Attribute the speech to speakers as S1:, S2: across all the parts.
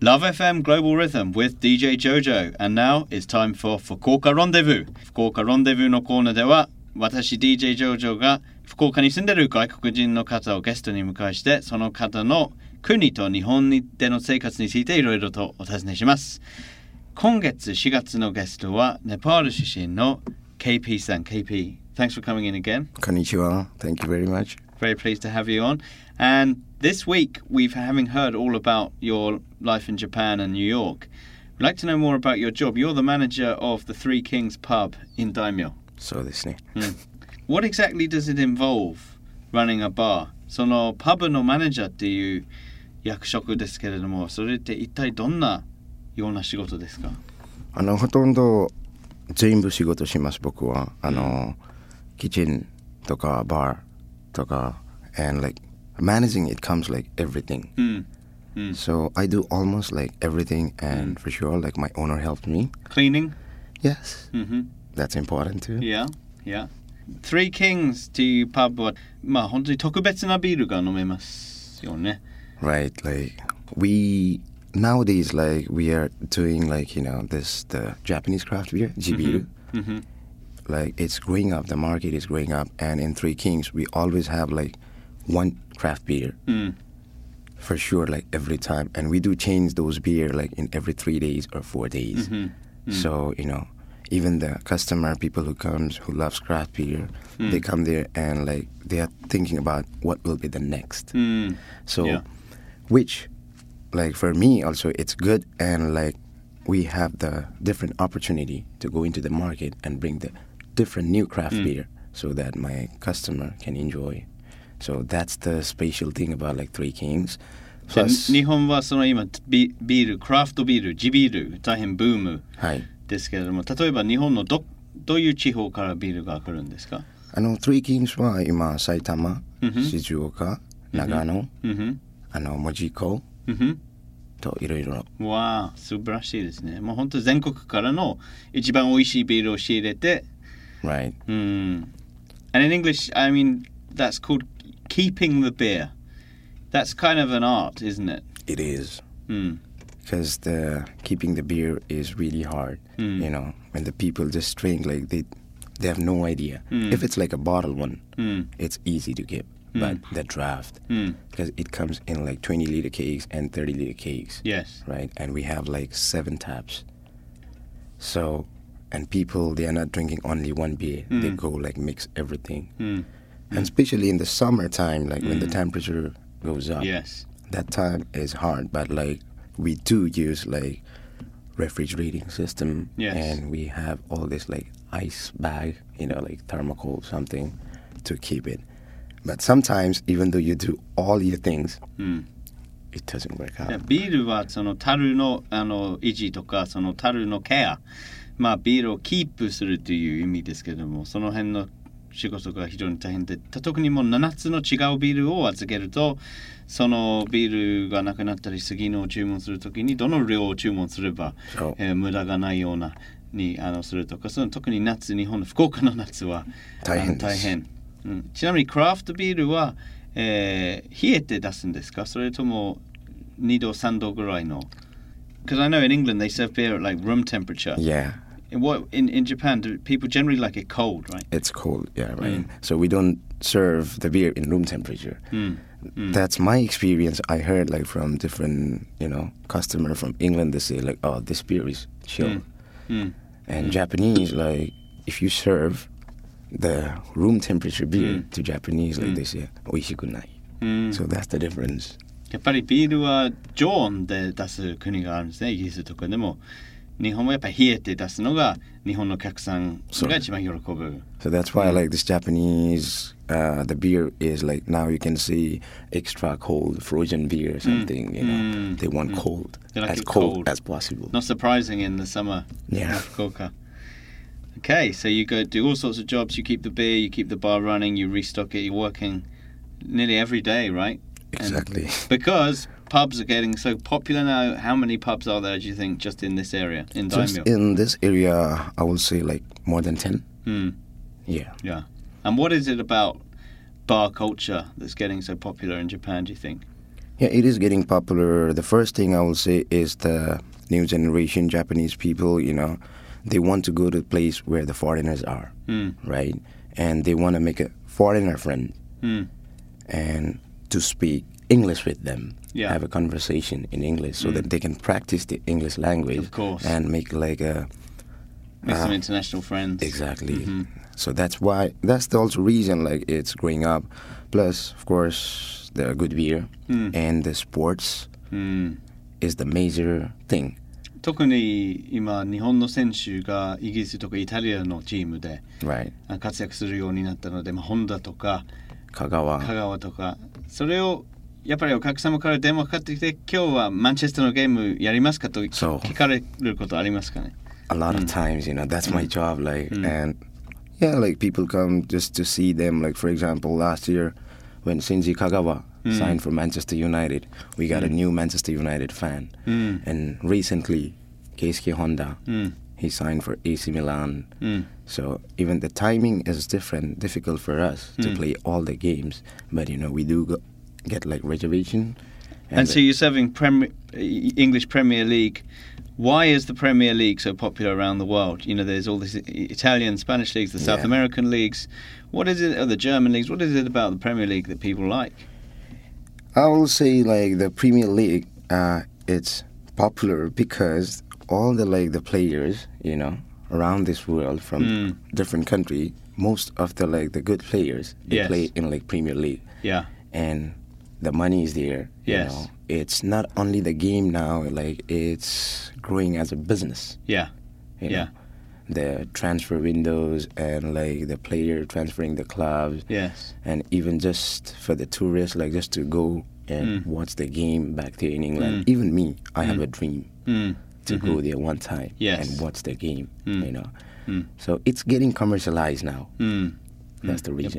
S1: Love FM Global Rhythm with DJ Jojo and now it's time for 福岡ロンデブー福岡ロンデブーのコーナーでは私 DJ ジョジョが福岡に住んでる外国人の方をゲストに迎えしてその方の国と日本での生活についていろいろとお尋ねします今月4月のゲストはネパール出身の KP さん KP Thanks for coming in again
S2: Konnichiwa. Thank you very much.
S1: Very pleased to have you on. And this week, we've having heard all about your life in Japan and New York. We'd like to know more about your job. You're the manager of the Three Kings pub in Daimyo.
S2: そうですね。
S1: What exactly does it involve running a bar? そのパブのマネージャーっていう役職ですけれども、それって一体どんなような仕事ですか
S2: あのほとんど全部仕事します僕は。あの、キッチンとかバーとか and like managing it comes like everything.
S1: うん。 うん。
S2: So I do almost like everything and for sure like my owner helped me.
S1: Cleaning?
S2: Yes,
S1: うん
S2: that's important too.
S1: Yeah, yeah. Three Kings っていうパブは、まあ本当に特別なビールが飲めますよね。
S2: Right, like we nowadays like we are doing like you know this the Japanese craft beer, jibiru.
S1: うんふん
S2: like it's growing up the market is growing up and in three kings we always have like one craft beer
S1: うん。
S2: for sure like every time and we do change those beer like in every three days or four days
S1: mm-hmm. Mm-hmm.
S2: so you know even the customer people who comes who loves craft beer mm. they come there and like they are thinking about what will be the next
S1: mm.
S2: so
S1: yeah.
S2: which like for me also it's good and like we have the different opportunity to go into the market and bring the different new craft mm. beer so that my customer can enjoy so that's the special thing about like three kings
S1: 日本はその今ビビール、クラフトビール、地ビール、大変ブーム
S2: はい
S1: ですけれども、例えば日本のどどういう地方からビールが来るんですか？
S2: あの three kings は今埼玉、
S1: うんふん
S2: 静岡長野、
S1: うんふん。
S2: あの門司港
S1: うんふん。
S2: といろいろ
S1: わあ、素晴らしいですね。もう本当全国からの一番美味しいビールを仕入れて、
S2: right
S1: Mm. And in English, I mean, that's called keeping the beer. That's kind of an art, isn't it?
S2: it is
S1: Mm.
S2: because the keeping the beer is really hard.
S1: Mm.
S2: You know, when the people just drink like they they have no idea.
S1: Mm.
S2: If it's like a bottle one,
S1: Mm.
S2: it's easy to keep. But the draft,
S1: Mm.
S2: because it comes in like 20 liter kegs and 30 liter kegs.
S1: Yes.
S2: right? And we have like seven taps. So, and people they are not drinking only one beer. They
S1: Mm.
S2: go like mix everything
S1: Mm.
S2: And especially in the summertime, like when the temperature goes up,
S1: Yes.
S2: that time is hard but like we do use like refrigerating system
S1: Yes.
S2: and we have all this like ice bag you know like thermocol something to keep it but sometimes even though you do all your things
S1: うん、
S2: it doesn't work
S1: いや
S2: out
S1: ビールはその樽のあの維持とかその樽のケア、まあ、ビールをキープするという意味ですけどもその辺の 仕事が非常に大変で特にもう7つの違うビールを預けるとそのビールがなくなったり次の注文するときにどの量を注文すれば、えー無駄がないようなにあのするとかその特に夏日本の福岡の夏は
S2: 大変
S1: 大変、うん、ちなみにクラフトビールは、えー冷えて出すんですか？それとも2度3度ぐらいの？Because I know in England they serve beer at like room temperature.
S2: yeah
S1: In what in, in Japan do people generally like it cold, right?
S2: it's cold yeah right
S1: Mm.
S2: so we don't serve the beer in room temperature
S1: Mm. Mm.
S2: that's my experience i heard like from different you know customer from england they say like oh this beer is chill
S1: Mm.
S2: And Japanese, like, if you serve the room temperature beer
S1: Mm.
S2: to Japanese, like
S1: Mm.
S2: they say, oishikunai.
S1: うん、
S2: So that's the difference.
S1: やっぱりビールは常温で出す国があるんですねイギリスとかでも 日本はやっぱり冷えて出すのが日本のお客さんが一番喜ぶ
S2: So that's why I like this Japanese. Uh, the beer is like now you can see extra cold frozen beer or something. You know,
S1: Mm.
S2: they want
S1: Mm.
S2: cold,
S1: They like
S2: as
S1: it
S2: cold,
S1: cold.
S2: as possible.
S1: Not surprising in the summer.
S2: Yeah.
S1: Fukuoka. Okay, so you go do all sorts of jobs. You keep the beer, you keep the bar running, you restock it. You're working nearly every day, right?
S2: Exactly.
S1: Because pubs are getting so popular now. How many pubs are there? Do you think just in this area in
S2: Just in this area, I will say like more than ten.
S1: Hmm.
S2: Yeah.
S1: Yeah. And what is it about bar culture that's getting so popular in Japan? Do you think?
S2: Yeah, it is getting popular. The first thing I will say is the new generation Japanese people, you know, they want to go to a place where the foreigners are,
S1: Mm.
S2: right? And they want to make a foreigner friend
S1: Mm.
S2: and to speak English with them.
S1: Yeah.
S2: Have a conversation in English so
S1: Mm.
S2: that they can practice the English language
S1: Of course.
S2: and make like a
S1: Make some
S2: Ah.
S1: international friends.
S2: Exactly.
S1: Mhm.
S2: So that's why that's the also reason like it's growing up. Plus, of course, the good beer
S1: Mm.
S2: and the sports
S1: うん。
S2: is the major thing.
S1: 特に今日本の選手がイギリスとかイタリアのチームで
S2: Right.
S1: あ活躍するようになったので、まあ、ホンダとか
S2: Kagawa.
S1: 香川とかそれを やっぱりお客様から電話かかってきて今日はマンチェスターのゲームやりますかと
S2: そう
S1: 聞かれることありますかね
S2: A lot of
S1: Mm.
S2: times, you know, that's my
S1: Mm.
S2: job. Like,
S1: Mm.
S2: and yeah, like people come just to see them. Like, for example, last year when Shinji Kagawa
S1: Mm.
S2: signed for Manchester United, we got a
S1: Mm.
S2: new Manchester United fan.
S1: うん。
S2: And recently, Keisuke Honda,
S1: うん。
S2: he signed for AC Milan.
S1: うん。
S2: So even the timing is different, difficult for us to
S1: Mm.
S2: play all the games. But you know, we do go, get like reservation.
S1: And so you're serving Premier, English Premier League. Why is the Premier League so popular around the world? You know, there's all these Italian, Spanish leagues, the South
S2: Yeah.
S1: American leagues. What is it, or the German leagues? What is it about the Premier League that people like?
S2: I will say like the Premier League, uh, it's popular because all the like the players, you know, around this world from
S1: Mm.
S2: different country, most of the like the good players they
S1: Yes.
S2: play in like Premier League,
S1: Yeah.
S2: and the money is there.
S1: Yes.
S2: You know? It's not only the game now, like it's growing as a business.
S1: Yeah.
S2: You
S1: yeah.
S2: Know? The transfer windows and like the player transferring the clubs.
S1: Yes.
S2: And even just for the tourists, like just to go and
S1: mm.
S2: watch the game back there in England.
S1: Mm.
S2: Even me, I
S1: mm.
S2: have a dream to
S1: mm-hmm.
S2: go there one time
S1: yes.
S2: and watch the game. You know. So it's getting commercialized now. That's the reason.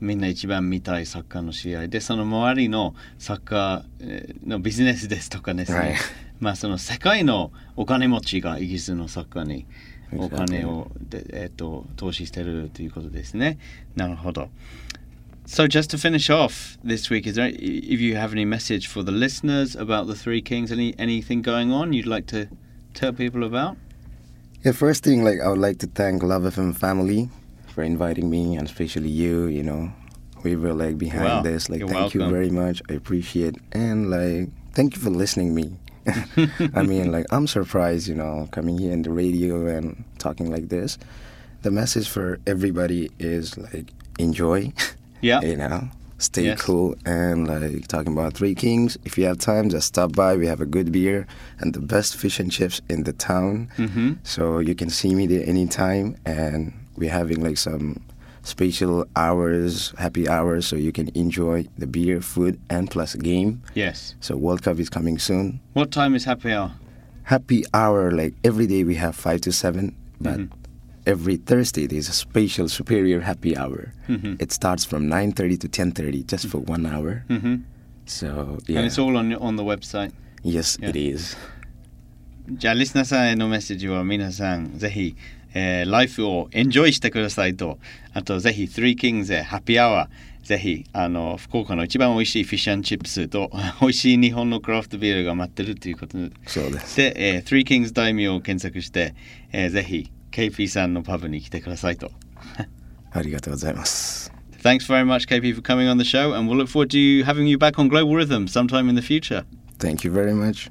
S1: みんな一番見たいサッカーの試合でその周りのサッカーえーのビジネスですとかですね、
S2: Right.
S1: まあその世界のお金持ちがイギリスのサッカーに.お金をで、えー、と投資してるということですね。なるほど。So just to finish off this week, is there if you have any message for the listeners about the Three Kings, any anything going on you'd like to tell people about?
S2: Yeah, first thing, like I would like to thank Love FM family for inviting me, and especially you. You know, we were like behind
S1: Wow,
S2: this. Like, thank you very much. I appreciate and like thank you for listening me. I mean, like I'm surprised, you know, coming here in the radio and talking like this. The message for everybody is like enjoy.
S1: Yeah.
S2: you know, stay
S1: Yes.
S2: cool and like talking about Three Kings. If you have time, just stop by. We have a good beer and the best fish and chips in the town.
S1: Mm-hmm.
S2: So you can see me there anytime, and we're having like some special hours, happy hours, so you can enjoy the beer, food, and plus game.
S1: Yes.
S2: So World Cup is coming soon.
S1: What time is happy hour?
S2: Happy hour, like every day we have five to seven, but
S1: Mhm.
S2: every Thursday there's a special superior happy hour.
S1: Mhm.
S2: It starts from nine thirty to ten thirty, just for one hour.
S1: Mm-hmm.
S2: So yeah,
S1: And it's all on on the website.
S2: yes,
S1: yeah.
S2: it is.
S1: じゃあリスナーさんへのメッセージは皆さんぜひ、 えー、ライフをエンジョイしてくださいと、あとぜひ、ぜひ、あの、福岡の一番おいしい フィッシュチップスと、で、え、え、ぜひ、
S2: りがとうございます。Thank you very much.